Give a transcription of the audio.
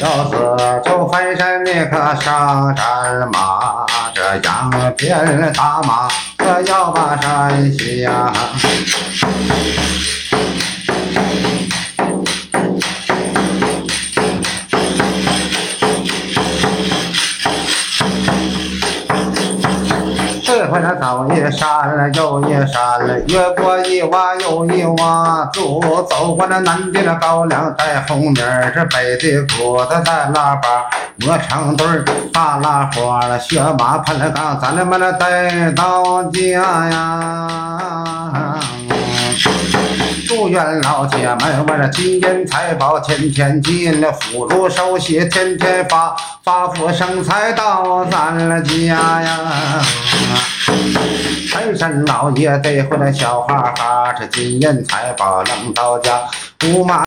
要是就翻身你可上战马，这羊鞭打马可要把山下。这回他走一山又一山，越过一洼又一洼，走走过那南边的高粱带红米儿，这北的谷子带腊八，磨成堆儿大拉花了，雪马喷了缸，咱们把它带到家呀。祝愿老姐们，我这金银财宝天天进，那福禄寿喜天天发，发福生财到咱了家呀。财神老爷得回来小哈哈，这金银财宝扔到家，五马。